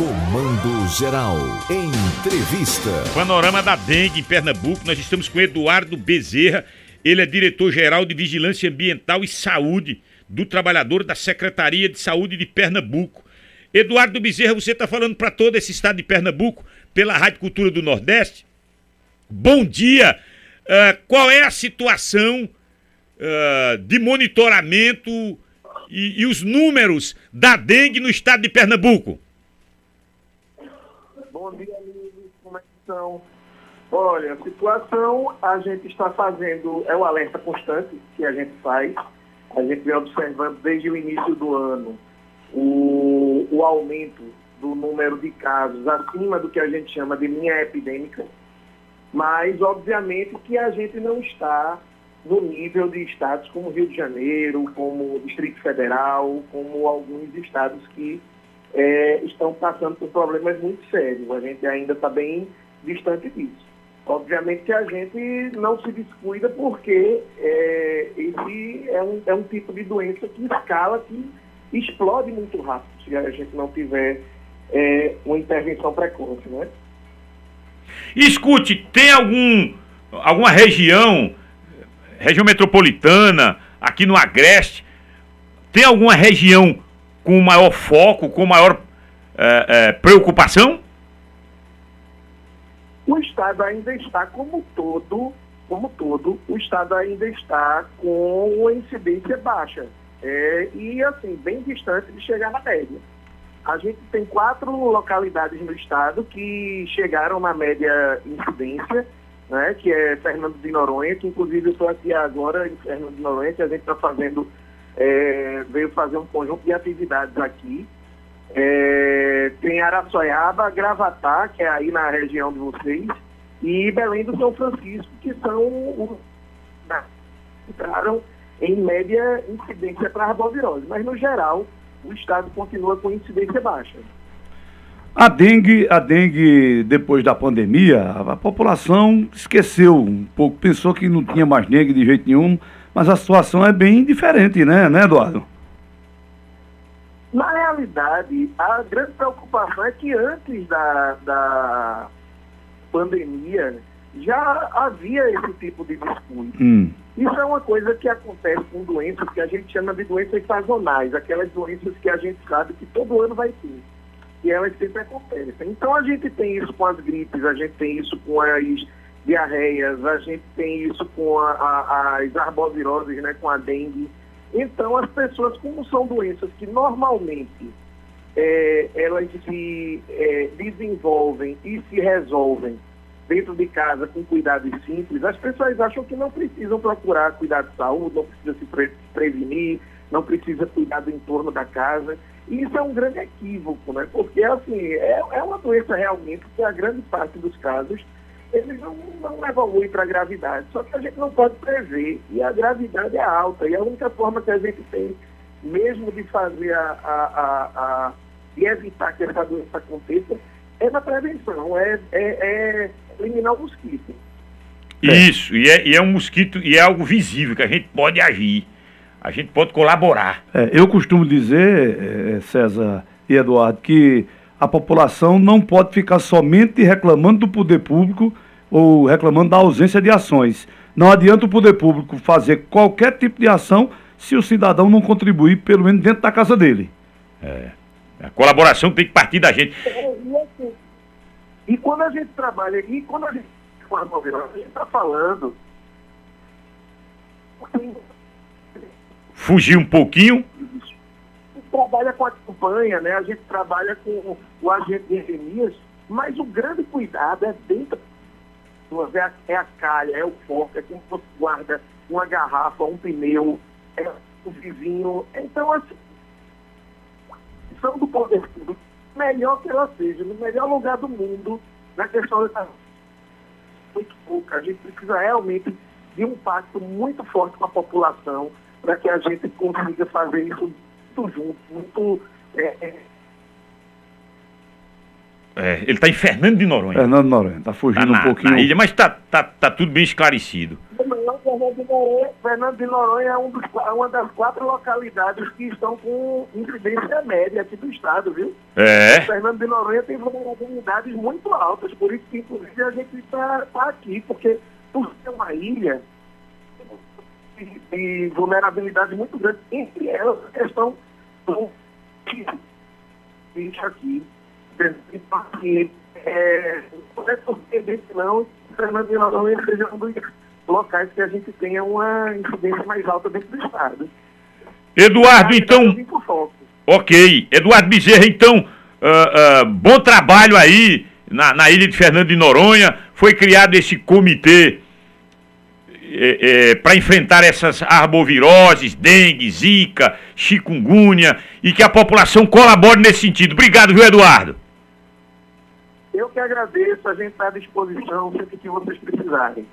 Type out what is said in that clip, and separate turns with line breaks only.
Comando Geral. Entrevista.
Panorama da dengue em Pernambuco. Nós estamos com Eduardo Bezerra. Ele é diretor-geral de Vigilância Ambiental e Saúde do Trabalhador da Secretaria de Saúde de Pernambuco. Eduardo Bezerra, você está falando para todo esse estado de Pernambuco pela Rádio Cultura do Nordeste. Bom dia! Uh, qual é a situação uh, de monitoramento e, e os números da dengue no estado de Pernambuco?
Bom dia, amigos. Como é que estão? Olha, a situação a gente está fazendo, é o alerta constante que a gente faz. A gente vem observando desde o início do ano o, o aumento do número de casos acima do que a gente chama de linha epidêmica, mas obviamente que a gente não está no nível de estados como Rio de Janeiro, como Distrito Federal, como alguns estados que é, estão passando por problemas muito sérios. A gente ainda está bem distante disso. Obviamente que a gente não se descuida porque é, esse é um, é um tipo de doença que escala, que explode muito rápido se a gente não tiver é, uma intervenção precoce, né?
Escute, tem algum, alguma região região metropolitana, aqui no Agreste, tem alguma região com maior foco, com maior é, é, preocupação?
O Estado ainda está como todo, como todo, o Estado ainda está com uma incidência baixa. É, e assim, bem distante de chegar na média. A gente tem quatro localidades no estado que chegaram na média incidência né, que é Fernando de Noronha, que inclusive eu estou aqui agora em Fernando de Noronha, que a gente está fazendo, é, veio fazer um conjunto de atividades aqui. É, tem Araçoiaba, Gravatá, que é aí na região de vocês, e Belém do São Francisco, que são os entraram em média incidência para arbovirose. Mas, no geral, o estado continua com incidência baixa.
A dengue, a dengue, depois da pandemia, a, população esqueceu um pouco, pensou que não tinha mais dengue de jeito nenhum, mas a situação é bem diferente, né, né, Eduardo?
Na realidade, a grande preocupação é que antes da, da pandemia já havia esse tipo de descuido. Hum. Isso é uma coisa que acontece com doenças que a gente chama de doenças sazonais, aquelas doenças que a gente sabe que todo ano vai ter e elas sempre acontecem. Então a gente tem isso com as gripes, a gente tem isso com as diarreias, a gente tem isso com a, a, as arboviroses, né, com a dengue. Então as pessoas, como são doenças que normalmente é, elas se é, desenvolvem e se resolvem dentro de casa com cuidados simples, as pessoas acham que não precisam procurar cuidar de saúde, não precisa se pre prevenir, não precisa cuidar do entorno da casa. E isso é um grande equívoco, né? Porque, assim, é, é uma doença realmente que a grande parte dos casos eles não, não evoluem para a gravidade. Só que a gente não pode prever. E a gravidade é alta. E a única forma que a gente tem, mesmo de fazer a, a, a, a de evitar que essa doença aconteça, é na prevenção, é, é, é eliminar o mosquito.
Isso, e é, e é um mosquito, e é algo visível, que a gente pode agir a gente pode colaborar.
É, eu costumo dizer, é, César e Eduardo, que a população não pode ficar somente reclamando do poder público ou reclamando da ausência de ações. Não adianta o poder público fazer qualquer tipo de ação se o cidadão não contribuir, pelo menos dentro da casa dele.
É. A colaboração tem que partir da gente.
É, e, assim, e quando a gente trabalha, e quando a gente a gente está falando
fugir um pouquinho?
Trabalha com a campanha, né? A gente trabalha com o agente de endemias, mas o grande cuidado é dentro é a, é a calha, é o foco, é como você guarda uma garrafa, um pneu, é o vizinho. Então, assim, são do poder público, melhor que ela seja, no melhor lugar do mundo, na questão da muito pouca. A gente precisa realmente de um pacto muito forte com a população, para que a gente consiga fazer isso muito junto, muito. É, é...
É, ele está em Fernando de Noronha.
Fernando de Noronha, está fugindo
tá na,
um pouquinho.
Na ilha, mas está tá, tá tudo bem esclarecido.
Fernando de Noronha, Fernando de Noronha é, um dos, é uma das quatro localidades que estão com incidência média aqui do estado, viu?
É.
Fernando de Noronha tem vulnerabilidades muito altas, por isso que inclusive a gente está tá aqui, porque por ser uma ilha de vulnerabilidade muito grande, entre elas a questão do isso aqui. Assim, é, não é surpreendente não Fernando de Noronha seja um dos locais que a gente tenha uma incidência mais alta dentro do estado.
Eduardo, então. Ok. Eduardo Bezerra, então, uh, uh, bom trabalho aí na, na, ilha de Fernando de Noronha. Foi criado esse comitê é, é, para enfrentar essas arboviroses, dengue, zika, chikungunya, e que a população colabore nesse sentido. Obrigado, viu, Eduardo?
Eu que agradeço, a gente está à disposição sempre que vocês precisarem.